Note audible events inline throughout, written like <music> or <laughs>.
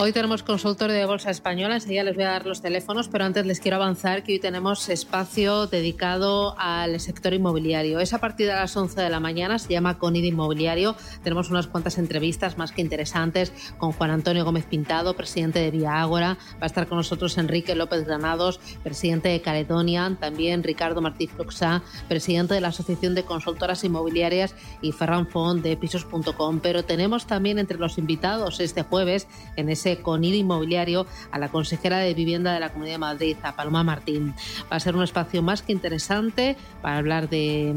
Hoy tenemos consultorio de Bolsa Española, enseguida les voy a dar los teléfonos, pero antes les quiero avanzar que hoy tenemos espacio dedicado al sector inmobiliario. Es a partir de las 11 de la mañana, se llama Conid Inmobiliario. Tenemos unas cuantas entrevistas más que interesantes con Juan Antonio Gómez Pintado, presidente de Vía Ágora. Va a estar con nosotros Enrique López Granados, presidente de Caledonia, también Ricardo Martí Fluxá, presidente de la Asociación de Consultoras Inmobiliarias y Ferran Font de Pisos.com. Pero tenemos también entre los invitados este jueves en ese con IDI Inmobiliario a la consejera de Vivienda de la Comunidad de Madrid, a Paloma Martín. Va a ser un espacio más que interesante para hablar de,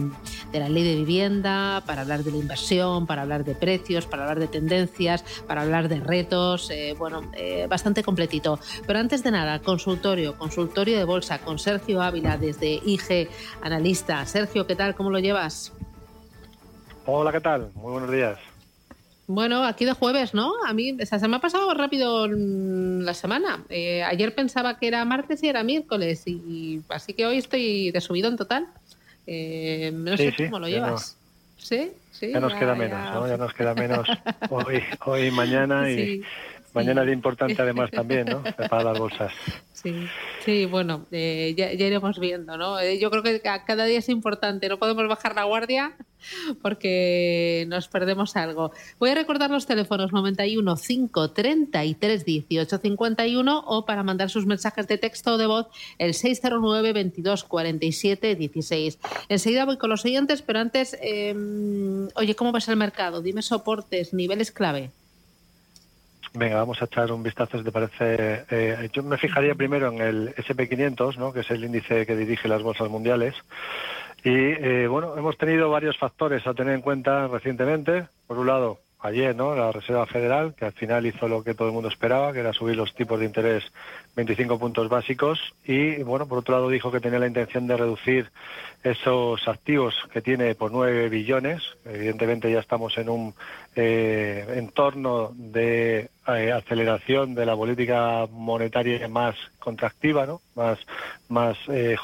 la ley de vivienda, para hablar de la inversión, para hablar de precios, para hablar de tendencias, para hablar de retos, eh, bueno, eh, bastante completito. Pero antes de nada, consultorio, consultorio de bolsa con Sergio Ávila desde IG Analista. Sergio, ¿qué tal? ¿Cómo lo llevas? Hola, ¿qué tal? Muy buenos días. Bueno, aquí de jueves, ¿no? A mí se me ha pasado rápido la semana. Eh, ayer pensaba que era martes y era miércoles, y, así que hoy estoy de subido en total. Eh, no sé cómo lo llevas. Sí, sí. Ya nos queda menos, ¿no? Ya nos queda menos hoy, hoy y mañana <laughs> y mañana es importante además también, ¿no? <laughs> Para las bolsas. Sí, sí, bueno, eh, ya, iremos viendo, ¿no? Eh, yo creo que cada día es importante, no podemos bajar la guardia porque nos perdemos algo. Voy a recordar los teléfonos 91 5 33 18 51 o para mandar sus mensajes de texto o de voz el 609 22 47 16. Enseguida voy con los siguientes, pero antes, em, oye, ¿cómo ves el mercado? Dime soportes, niveles clave. Venga, vamos a echar un vistazo, si te parece. Eh, yo me fijaría primero en el SP500, ¿no? que es el índice que dirige las bolsas mundiales. Y eh, bueno, hemos tenido varios factores a tener en cuenta recientemente. Por un lado, ayer, ¿no? La Reserva Federal, que al final hizo lo que todo el mundo esperaba, que era subir los tipos de interés 25 puntos básicos. Y bueno, por otro lado, dijo que tenía la intención de reducir esos activos que tiene por 9 billones. Evidentemente ya estamos en un eh, entorno de eh, aceleración de la política monetaria más contractiva, ¿no? Más, más eh,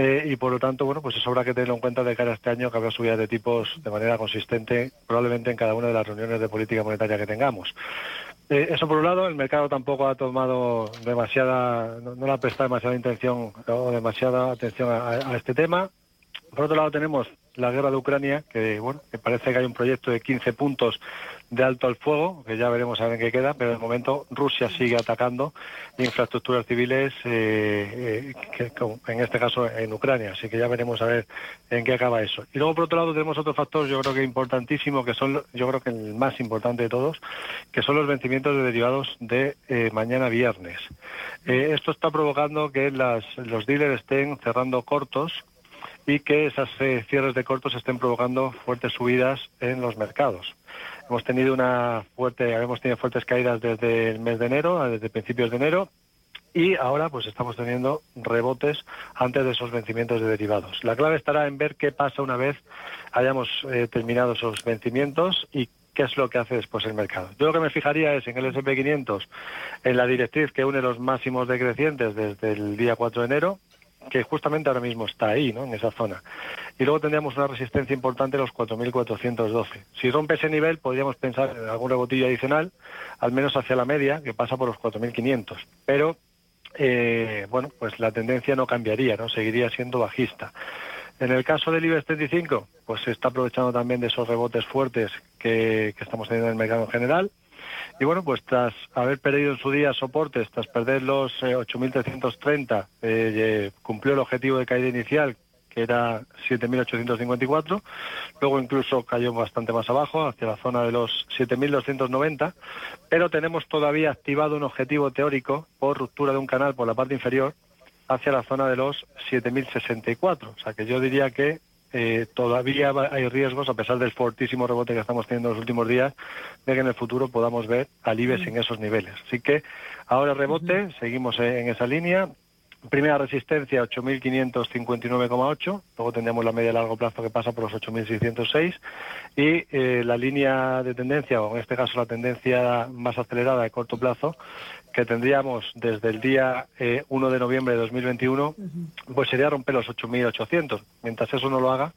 eh, y por lo tanto, bueno, pues eso habrá que tenerlo en cuenta de cara a este año que habrá subidas de tipos de manera consistente, probablemente en cada una de las reuniones de política monetaria que tengamos. Eh, eso por un lado, el mercado tampoco ha tomado demasiada, no, le ha prestado demasiada intención o demasiada atención a este tema. Por otro lado tenemos la guerra de Ucrania, que bueno, que parece que hay un proyecto de 15 puntos de alto al fuego, que ya veremos a ver en qué queda, pero de momento Rusia sigue atacando infraestructuras civiles, eh, eh, en este caso en Ucrania, así que ya veremos a ver en qué acaba eso. Y luego por otro lado tenemos otro factor, yo creo que importantísimo, que son, yo creo que el más importante de todos, que son los vencimientos de derivados de eh, mañana viernes. esto está provocando que las, los dealers estén cerrando cortos y que esas cierres de cortos estén provocando fuertes subidas en los mercados. Hemos tenido una fuerte, hemos tenido fuertes caídas desde el mes de enero, desde principios de enero, y ahora pues estamos teniendo rebotes antes de esos vencimientos de derivados. La clave estará en ver qué pasa una vez hayamos eh, terminado esos vencimientos y qué es lo que hace después el mercado. Yo lo que me fijaría es en el S&P 500, en la directriz que une los máximos decrecientes desde el día 4 de enero, que justamente ahora mismo está ahí, ¿no? en esa zona. Y luego tendríamos una resistencia importante en los 4.412. Si rompe ese nivel, podríamos pensar en algún rebotillo adicional, al menos hacia la media, que pasa por los 4.500. Pero, eh, bueno, pues la tendencia no cambiaría, ¿no? Seguiría siendo bajista. En el caso del IBEX 35, pues se está aprovechando también de esos rebotes fuertes que, que estamos teniendo en el mercado en general. Y bueno, pues tras haber perdido en su día soportes, tras perder los 8.330, eh, eh, cumplió el objetivo de caída inicial, que era 7.854. Luego incluso cayó bastante más abajo, hacia la zona de los 7.290. Pero tenemos todavía activado un objetivo teórico por ruptura de un canal por la parte inferior hacia la zona de los 7.064. O sea que yo diría que eh, todavía hay riesgos, a pesar del fortísimo rebote que estamos teniendo en los últimos días, de que en el futuro podamos ver al IBEX en esos niveles. Así que ahora rebote, seguimos en esa línea Primera resistencia 8.559,8, luego tendríamos la media a largo plazo que pasa por los 8.606 y eh, la línea de tendencia, o en este caso la tendencia más acelerada de corto plazo, que tendríamos desde el día 1 de noviembre de 2021, pues sería romper los 8.800. Mientras eso no lo haga,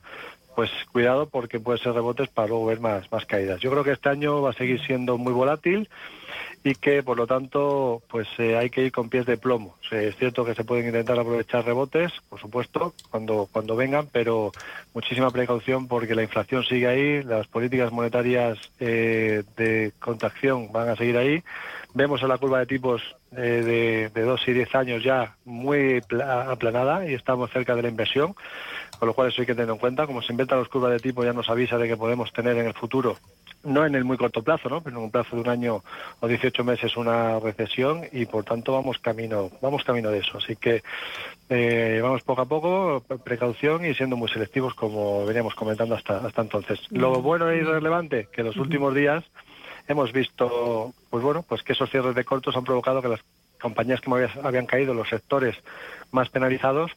pues cuidado porque puede ser rebotes para luego ver más, más caídas. Yo creo que este año va a seguir siendo muy volátil y que por lo tanto pues eh, hay que ir con pies de plomo. es cierto que se pueden intentar aprovechar rebotes, por supuesto, cuando, cuando vengan, pero muchísima precaución porque la inflación sigue ahí, las políticas monetarias eh, de contracción van a seguir ahí. Vemos en la curva de tipos de, de 2 y 10 años ya muy aplanada y estamos cerca de la inversión con lo cual eso hay que tener en cuenta. Como se inventan los curvas de tipo, ya nos avisa de que podemos tener en el futuro, no en el muy corto plazo, ¿no? pero en un plazo de un año o 18 meses una recesión y por tanto vamos camino, vamos camino de eso. Así que eh, vamos poco a poco, precaución y siendo muy selectivos como veníamos comentando hasta, hasta entonces. Lo bueno y relevante que en los últimos días hemos visto, pues bueno, pues que esos cierres de cortos han provocado que las compañías que habían caído, los sectores más penalizados,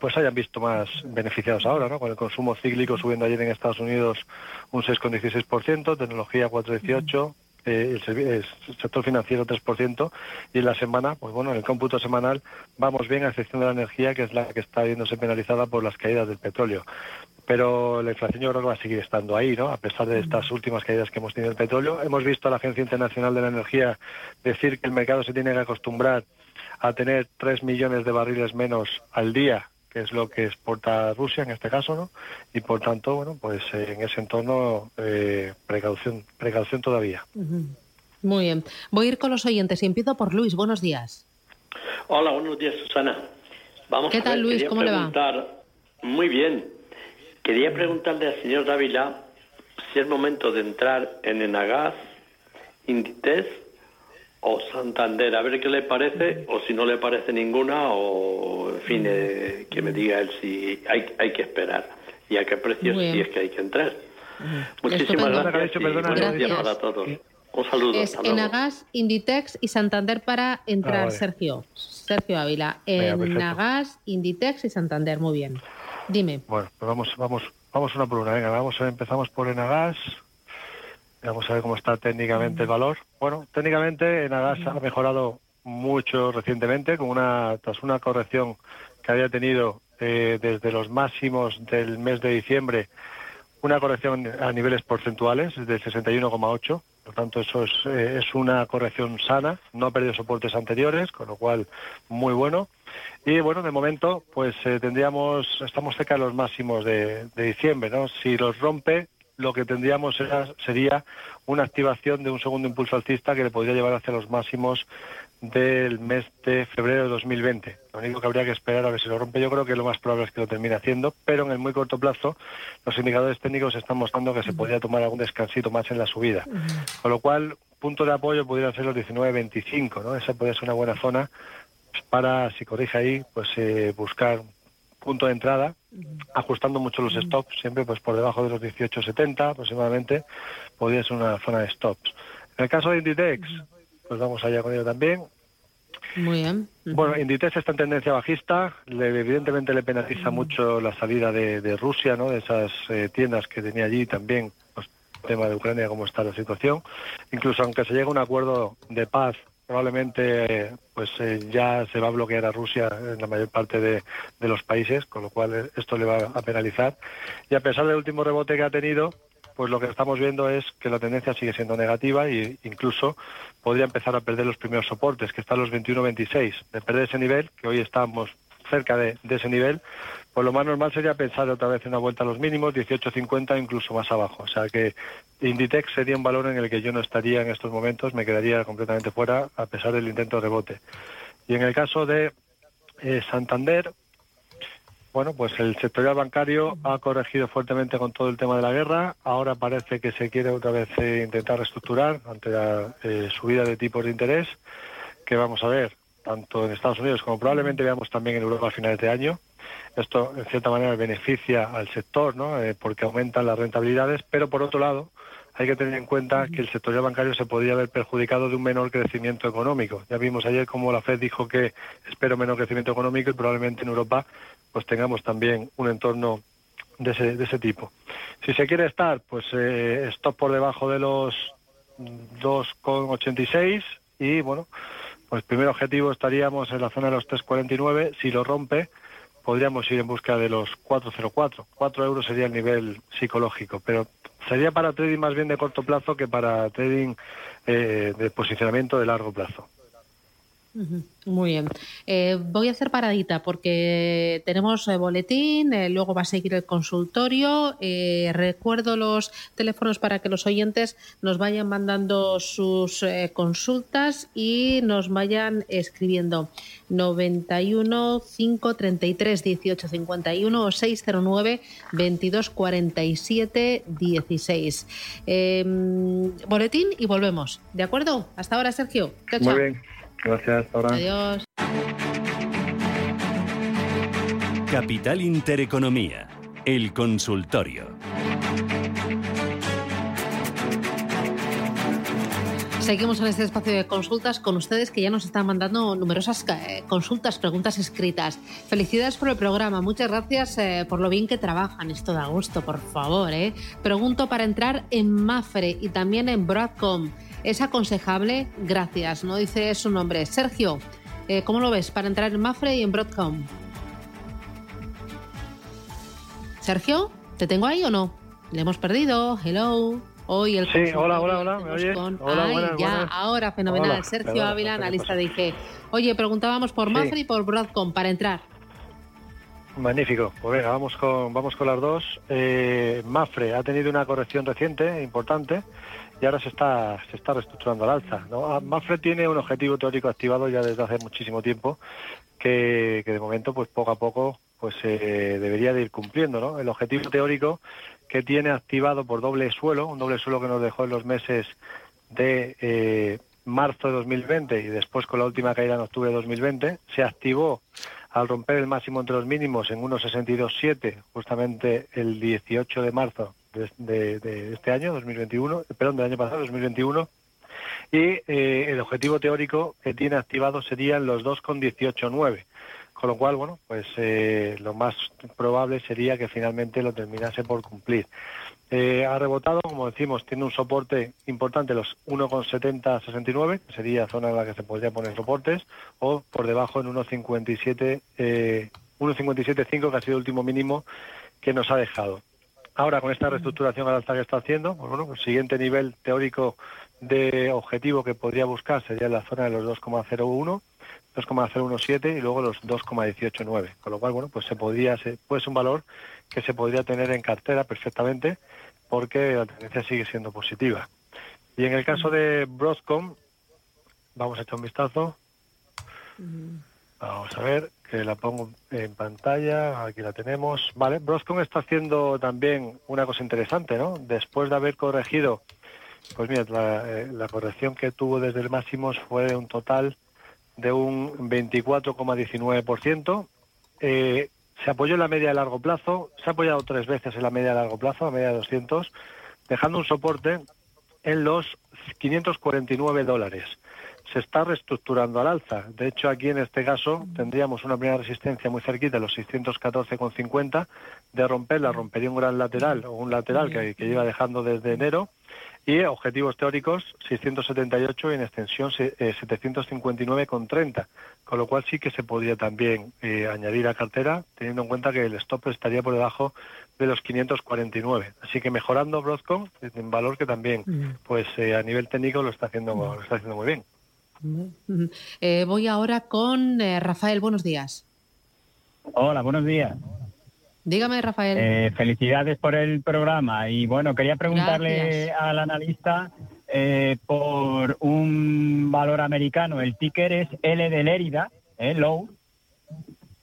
pues hayan visto más beneficiados ahora, ¿no? Con el consumo cíclico subiendo ayer en Estados Unidos un 6,16%, tecnología 4,18%, eh, el, sector financiero 3%, y en la semana, pues bueno, en el cómputo semanal vamos bien, a excepción de la energía, que es la que está viéndose penalizada por las caídas del petróleo. Pero la inflación yo creo que va a seguir estando ahí, ¿no? A pesar de estas últimas caídas que hemos tenido del petróleo. Hemos visto a la Agencia Internacional de la Energía decir que el mercado se tiene que acostumbrar a tener 3 millones de barriles menos al día que es lo que exporta Rusia en este caso, ¿no? Y por tanto, bueno, pues eh, en ese entorno eh, precaución, precaución todavía. Muy bien. Voy a ir con los oyentes y empiezo por Luis. Buenos días. Hola, buenos días, Susana. Vamos ¿Qué tal, Luis? ¿Cómo le va? Muy bien. Quería preguntarle al señor Dávila si es momento de entrar en Enagas, Inditex o Santander, a ver qué le parece, o si no le parece ninguna, o en fin, eh, que me diga él si hay, hay que esperar y a qué precios si es que hay que entrar. Muchísimas gracias, buenos días para todos. Un saludo. Es Enagas, Inditex y Santander para entrar, ah, Sergio. Sergio Ávila. Enagas, Inditex y Santander, muy bien. Dime. Bueno, pues vamos, vamos, vamos una por una. Venga, vamos, empezamos por Enagas. Vamos a ver cómo está técnicamente el valor. Bueno, técnicamente Enagas ha mejorado mucho recientemente, con una, tras una corrección que había tenido eh, desde los máximos del mes de diciembre, una corrección a niveles porcentuales del 61,8. Por tanto, eso es, eh, es una corrección sana, no ha perdido soportes anteriores, con lo cual muy bueno. Y bueno, de momento, pues eh, tendríamos, estamos cerca de los máximos de, de diciembre, ¿no? Si los rompe, lo que tendríamos sería una activación de un segundo impulso alcista que le podría llevar hacia los máximos del mes de febrero de 2020. Lo único que habría que esperar a ver si lo rompe, yo creo que lo más probable es que lo termine haciendo, pero en el muy corto plazo los indicadores técnicos están mostrando que se podría tomar algún descansito más en la subida. Con lo cual, punto de apoyo podría ser los 19.25, ¿no? Esa podría ser una buena zona para, si corrige ahí, pues eh, buscar punto de entrada, ajustando mucho los stops, siempre pues por debajo de los 18.70 aproximadamente, podría ser una zona de stops. En el caso de Inditex, pues vamos allá con ello también. Muy bien. Bueno, Inditex está en tendencia bajista, le, evidentemente le penaliza mucho la salida de, Rusia, ¿no? De esas eh, tiendas que tenía allí también, pues tema de Ucrania, cómo está la situación. Incluso aunque se llegue a un acuerdo de paz probablemente pues eh, ya se va a bloquear a Rusia en la mayor parte de, los países, con lo cual eh, esto le va a penalizar. Y a pesar del último rebote que ha tenido, pues lo que estamos viendo es que la tendencia sigue siendo negativa e incluso podría empezar a perder los primeros soportes, que están los 21-26. De perder ese nivel, que hoy estamos cerca de, ese nivel, pues lo más normal sería pensar otra vez en una vuelta a los mínimos, 18.50 incluso más abajo. O sea que Inditex sería un valor en el que yo no estaría en estos momentos, me quedaría completamente fuera a pesar del intento de rebote. Y en el caso de eh, Santander, bueno, pues el sectorial bancario ha corregido fuertemente con todo el tema de la guerra. Ahora parece que se quiere otra vez eh, intentar reestructurar ante la eh, subida de tipos de interés, que vamos a ver tanto en Estados Unidos como probablemente veamos también en Europa a finales de año. Esto, en cierta manera, beneficia al sector, ¿no? Eh, porque aumentan las rentabilidades, pero por otro lado, hay que tener en cuenta que el sector bancario se podría haber perjudicado de un menor crecimiento económico. Ya vimos ayer cómo la Fed dijo que espero menor crecimiento económico y probablemente en Europa pues tengamos también un entorno de ese, de ese tipo. Si se quiere estar, pues eh, stop por debajo de los 2,86 y bueno, pues primer objetivo estaríamos en la zona de los 3,49. Si lo rompe, podríamos ir en busca de los 4,04. 4 euros sería el nivel psicológico, pero sería para trading más bien de corto plazo que para trading eh, de posicionamiento de largo plazo. Muy bien. Eh, voy a hacer paradita porque tenemos eh, boletín, eh, luego va a seguir el consultorio. recuerdo los teléfonos para que los oyentes nos vayan mandando sus consultas y nos vayan escribiendo 91 533 18 51 o 609 22 47 16. boletín y volvemos. ¿De acuerdo? Hasta ahora, Sergio. Muy bien. Gracias, ahora. Adiós. Capital Intereconomía, el consultorio. Seguimos en este espacio de consultas con ustedes que ya nos están mandando numerosas eh, consultas, preguntas escritas. Felicidades por el programa, muchas gracias eh, por lo bien que trabajan. Esto da gusto, por favor. Eh. Pregunto para entrar en Mafre y también en Broadcom. ¿Es aconsejable? Gracias, no dice su nombre. Sergio, eh, ¿cómo lo ves para entrar en Mafre y en Broadcom? Sergio, ¿te tengo ahí o no? ¿Le hemos perdido? Hello. Hoy el sí, hola, hola, hola, ¿me oyes? Hola, ya, ahora, fenomenal. Sergio Ávila, analista de IG. Oye, preguntábamos por Mafre y por Broadcom para entrar. Magnífico. Pues venga, vamos con, vamos con las dos. Eh, Mafre ha tenido una corrección reciente, importante y ahora se está, se está reestructurando al alza. ¿no? Ah, Mafre tiene un objetivo teórico activado ya desde hace muchísimo tiempo que, de momento pues poco a poco pues eh, debería de ir cumpliendo. ¿no? El objetivo teórico que tiene activado por doble suelo, un doble suelo que nos dejó en los meses de eh, marzo de 2020 y después con la última caída en octubre de 2020, se activó al romper el máximo entre los mínimos en 1,62,7 justamente el 18 de marzo de, este año, 2021, perdón, del año pasado, 2021, y eh, el objetivo teórico que tiene activado serían los 2,189. Con lo cual, bueno, pues eh, lo más probable sería que finalmente lo terminase por cumplir. Eh, ha rebotado, como decimos, tiene un soporte importante, los 1,7069, que sería zona en la que se podría poner soportes, o por debajo en 1,57, eh, 1,57,5, que ha sido el último mínimo que nos ha dejado. Ahora, con esta reestructuración al alza que está haciendo, pues bueno, el siguiente nivel teórico de objetivo que podría buscar sería la zona de los 2,01, 2,017 y luego los 2,189. Con lo cual, bueno, pues se podría, ser, pues un valor que se podría tener en cartera perfectamente porque la tendencia sigue siendo positiva. Y en el caso de Broadcom, vamos a echar un vistazo. Vamos a ver que la pongo en pantalla, aquí la tenemos. Vale, Broscom está haciendo también una cosa interesante, ¿no? Después de haber corregido, pues mira, la, eh, corrección que tuvo desde el máximo fue un total de un 24,19%. Eh, se apoyó en la media de largo plazo, se ha apoyado tres veces en la media de largo plazo, la media de 200, dejando un soporte en los 549 dólares se está reestructurando al alza. De hecho, aquí en este caso tendríamos una primera resistencia muy cerquita, los 614,50. De romperla, rompería un gran lateral o un lateral que, que lleva dejando desde enero. Y objetivos teóricos 678 y en extensión 759,30. Eh, Con lo cual sí que se podría también eh, añadir a cartera, teniendo en cuenta que el stop estaría por debajo de los 549. Así que mejorando Broadcom, un valor que también, pues eh, a nivel técnico lo está haciendo, lo está haciendo muy bien. Eh, voy ahora con eh, Rafael. Buenos días. Hola, buenos días. Dígame, Rafael. Eh, felicidades por el programa. Y bueno, quería preguntarle al analista por un valor americano. El ticker es L de Lérida, low.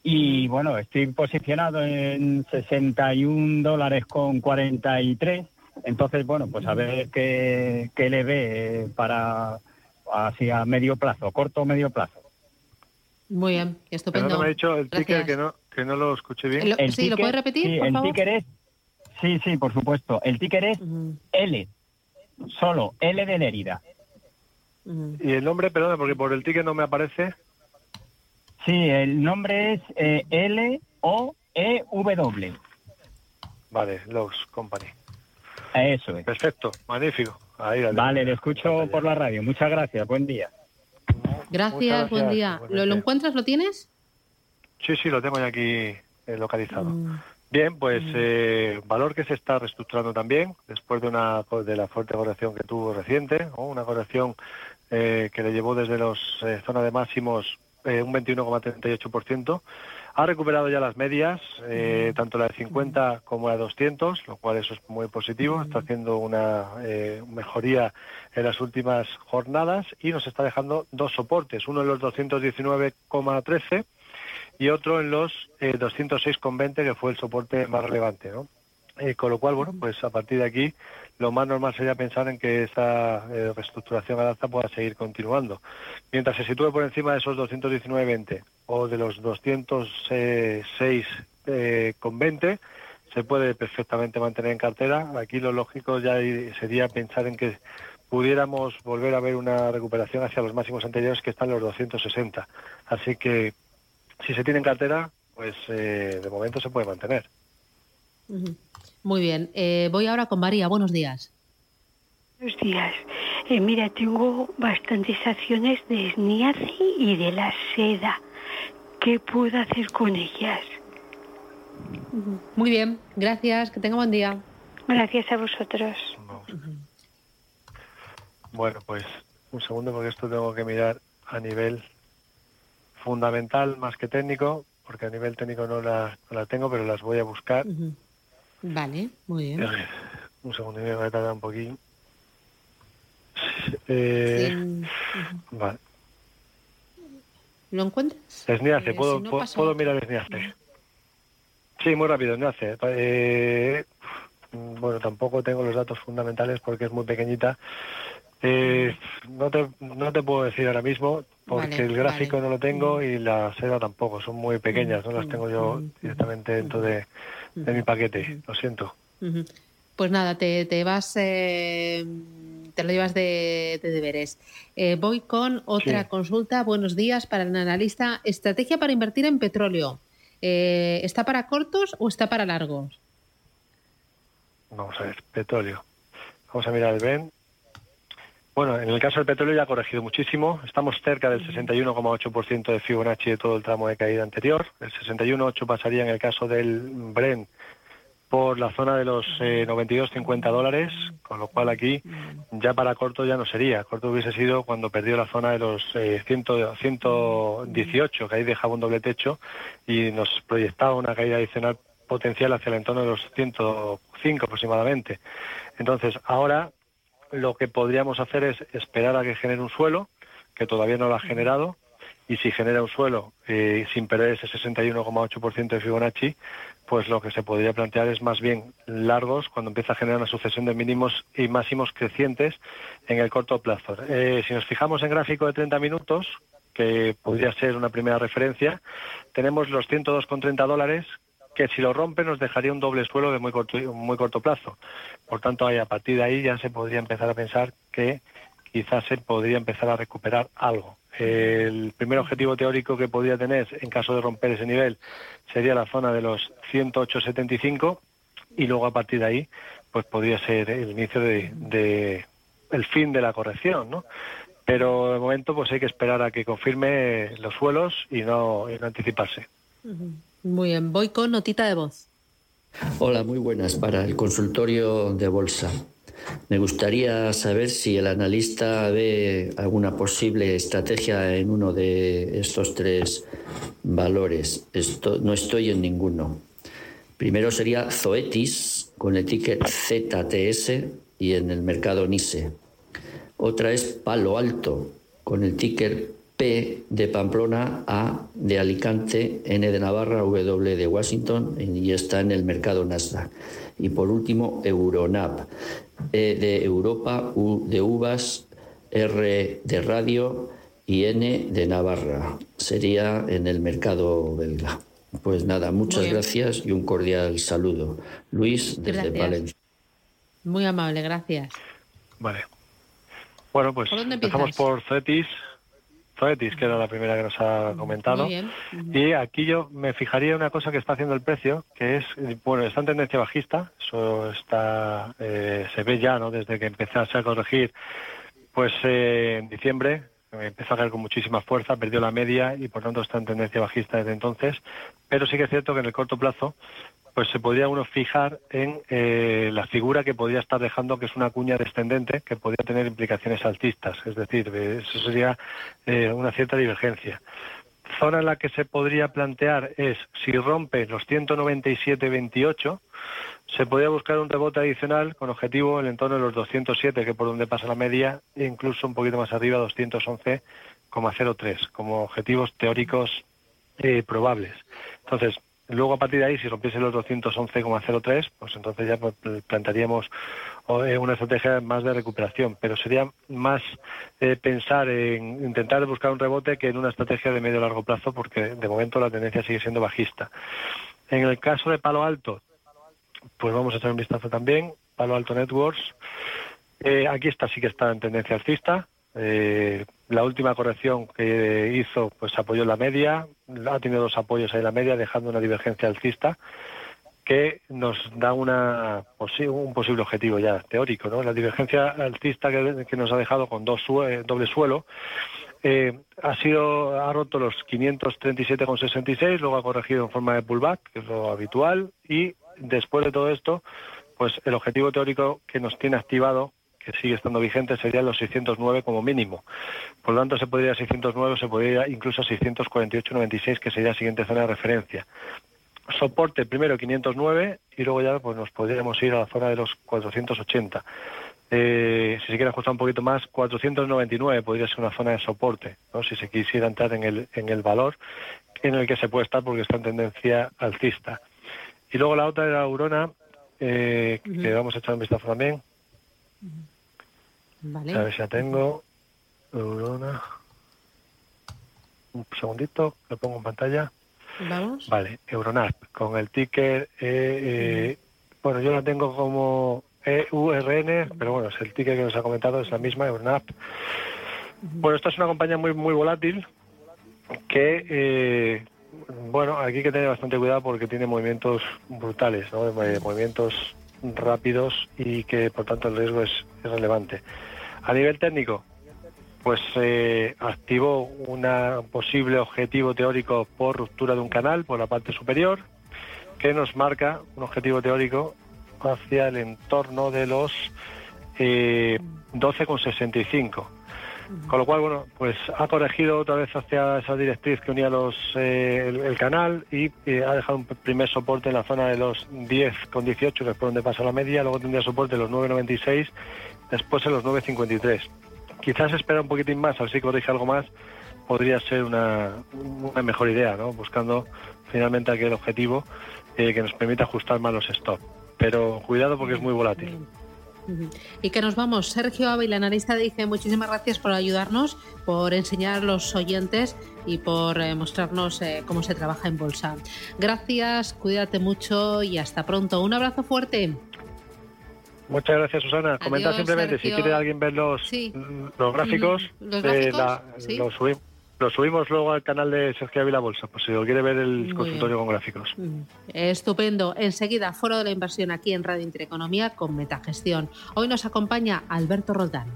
Y bueno, estoy posicionado en 61 dólares con 43. Entonces, bueno, pues a ver qué, qué le ve para hacia medio plazo, corto o medio plazo. Muy bien, estupendo. no me ha dicho el ticker que no, que no lo escuché bien. sí, ¿lo puede repetir? Sí, el ticker es. Sí, sí, por supuesto. El ticker es L solo L de Lérida. ¿Y el nombre, perdón, porque por el ticket no me aparece? Sí, el nombre es eh, L-O-E-W. Vale, Logs Company. Eso es. Perfecto, magnífico. vale, lo escucho por la radio. Muchas gracias, buen día. Gracias, buen día. ¿Lo, encuentras? ¿Lo tienes? Sí, sí, lo tengo ya aquí eh, localizado. Mm. Bien, pues mm. eh, valor que se está reestructurando también después de una de la fuerte corrección que tuvo reciente, una corrección eh, que le llevó desde los eh, zona de máximos eh, un 21,38%. Ha recuperado ya las medias, mm. tanto la de 50 como la de 200, lo cual eso es muy positivo. Está haciendo una mejoría en las últimas jornadas y nos está dejando dos soportes, uno en los 219,13 y otro en los eh, 206,20, que fue el soporte más relevante, ¿no? Eh, con lo cual, bueno, pues a partir de aquí lo más normal sería pensar en que esa eh, reestructuración al pueda seguir continuando. Mientras se sitúe por encima de esos 219,20 o de los 206,20, se puede perfectamente mantener en cartera. Aquí lo lógico ya sería pensar en que pudiéramos volver a ver una recuperación hacia los máximos anteriores que están los 260. Así que si se tiene en cartera, pues eh, de momento se puede mantener. Muy bien. Eh, voy ahora con María. Buenos días. Buenos días. Eh, mira, tengo bastantes acciones de SNIACI y de la seda. ¿Qué puedo hacer con ellas? Muy bien, gracias. Que tenga buen día. Gracias a vosotros. Bueno, pues un segundo porque esto tengo que mirar a nivel fundamental más que técnico, porque a nivel técnico no la, tengo, pero las voy a buscar. Vale, muy bien. Un segundo, me voy a tardar un poquito. Eh, Vale. ¿Lo encuentras? Esniace, eh, ¿puedo, ¿puedo, mirar Esniace? Sí, muy rápido, Esniace. Eh, bueno, tampoco tengo los datos fundamentales porque es muy pequeñita. Eh, no, te, no te puedo decir ahora mismo porque el gráfico no lo tengo y la seda tampoco, son muy pequeñas, no las tengo yo directamente dentro de, mi paquete, lo siento. Pues nada, te, te vas, eh, te lo llevas de, deberes. Eh, voy con otra consulta. Buenos días para el analista. Estrategia para invertir en petróleo. Eh, ¿Está para cortos o está para largos? Vamos a ver, petróleo. Vamos a mirar el BEN. Bueno, en el caso del petróleo ya ha corregido muchísimo. Estamos cerca del 61,8% de Fibonacci de todo el tramo de caída anterior. El 61,8 pasaría en el caso del Brent por la zona de los 92,50 eh, dólares, con lo cual aquí ya para corto ya no sería. Corto hubiese sido cuando perdió la zona de los 118, eh, que ahí dejaba un doble techo y nos proyectaba una caída adicional potencial hacia el entorno de los 105 aproximadamente. Entonces, ahora lo que podríamos hacer es esperar a que genere un suelo, que todavía no lo ha generado, y si genera un suelo eh, sin perder ese 61,8% de Fibonacci, pues lo que se podría plantear es más bien largos cuando empieza a generar una sucesión de mínimos y máximos crecientes en el corto plazo. Eh, si nos fijamos en gráfico de 30 minutos, que podría ser una primera referencia, tenemos los 102,30 dólares que si lo rompe nos dejaría un doble suelo de muy corto, muy corto plazo. Por tanto, ahí, a partir de ahí ya se podría empezar a pensar que quizás se podría empezar a recuperar algo. El primer objetivo teórico que podría tener en caso de romper ese nivel sería la zona de los 108.75 y luego a partir de ahí pues podría ser el inicio de, el fin de la corrección, ¿no? Pero de momento pues hay que esperar a que confirme los suelos y no, anticiparse. Muy bien, voy con notita de voz. Hola, muy buenas para el consultorio de bolsa. Me gustaría saber si el analista ve alguna posible estrategia en uno de estos tres valores. no estoy en ninguno. Primero sería Zoetis con el ticket ZTS y en el mercado NISE. Otra es Palo Alto con el ticker P de Pamplona, A de Alicante, N de Navarra, W de Washington y está en el mercado Nasdaq. Y por último, Euronap, E de Europa, U de Uvas, R de Radio y N de Navarra. Sería en el mercado belga. Pues nada, muchas gracias y un cordial saludo. Luis, desde Valencia. Muy amable, gracias. Vale. Bueno, pues empezamos por Cetis. Que era la primera que nos ha comentado. Y aquí yo me fijaría una cosa que está haciendo el precio, que es, bueno, está en tendencia bajista, eso está, eh, se ve ya, ¿no? Desde que empezase a corregir, pues eh, en diciembre empezó a caer con muchísima fuerza, perdió la media y por tanto está en tendencia bajista desde entonces. Pero sí que es cierto que en el corto plazo pues se podría uno fijar en eh, la figura que podría estar dejando, que es una cuña descendente, que podría tener implicaciones altistas. Es decir, eso sería eh, una cierta divergencia. Zona en la que se podría plantear es si rompe los 197.28, se podría buscar un rebote adicional con objetivo en el entorno de los 207, que por donde pasa la media, e incluso un poquito más arriba, 211,03, como objetivos teóricos eh, probables. Entonces, Luego, a partir de ahí, si rompiese los 211,03, pues entonces ya pues, plantearíamos eh, una estrategia más de recuperación, pero sería más eh, pensar en intentar buscar un rebote que en una estrategia de medio largo plazo, porque de momento la tendencia sigue siendo bajista. En el caso de Palo Alto, pues vamos a echar un vistazo también. Palo Alto Networks, eh, aquí está, sí que está en tendencia alcista. La última corrección que hizo, pues apoyó la media, ha tenido dos apoyos ahí en la media, dejando una divergencia alcista que nos da una, un posible objetivo ya teórico. ¿no? La divergencia alcista que, nos ha dejado con dos doble suelo eh, ha sido ha roto los 537,66, luego ha corregido en forma de pullback, que es lo habitual, y después de todo esto, pues el objetivo teórico que nos tiene activado que sigue estando vigente serían los 609 como mínimo. Por lo tanto, se podría ir a 609, se podría ir incluso a 648,96, que sería la siguiente zona de referencia. Soporte primero 509 y luego ya pues nos podríamos ir a la zona de los 480. Eh, si se quiere ajustar un poquito más, 499 podría ser una zona de soporte, ¿no? si se quisiera entrar en el, en el valor en el que se puede estar porque está en tendencia alcista. Y luego la otra era Aurona, eh, que vamos a echar un vistazo también. Vale. A ver si ya tengo. Eurona. Un segundito, lo pongo en pantalla. Vamos. Vale, Euronap, con el ticker. Eh, eh, bueno, yo la tengo como EURN, pero bueno, es el ticker que nos ha comentado, es la misma, Euronap. Bueno, esta es una compañía muy, muy volátil que. Eh, bueno, aquí hay que tener bastante cuidado porque tiene movimientos brutales, ¿no? movimientos rápidos y que por tanto el riesgo es, relevante. A nivel técnico, pues eh, activó un posible objetivo teórico por ruptura de un canal por la parte superior, que nos marca un objetivo teórico hacia el entorno de los eh, 12,65. Con lo cual, bueno, pues ha corregido otra vez hacia esa directriz que unía los, eh, el, canal y ha dejado un primer soporte en la zona de los 10,18, que es por donde pasa la media, luego tendría soporte en los 9,96, después en los 9,53. Quizás espera un poquitín más, a ver si corrige algo más, podría ser una, una mejor idea, ¿no? Buscando finalmente aquel objetivo eh, que nos permita ajustar más los stops. Pero cuidado porque es muy volátil. Y que nos vamos. Sergio Ávila, analista, dice muchísimas gracias por ayudarnos, por enseñar a los oyentes y por eh, mostrarnos eh, cómo se trabaja en bolsa. Gracias, cuídate mucho y hasta pronto. Un abrazo fuerte. Muchas gracias, Susana. Comenta simplemente si quiere alguien ver los, los gráficos, ¿Los, los subimos lo subimos luego al canal de Sergio Ávila Bolsa, pues si lo quiere ver el consultorio con gráficos. Estupendo. Enseguida, Foro de la Inversión aquí en Radio Intereconomía con Metagestión. Hoy nos acompaña Alberto Roldán.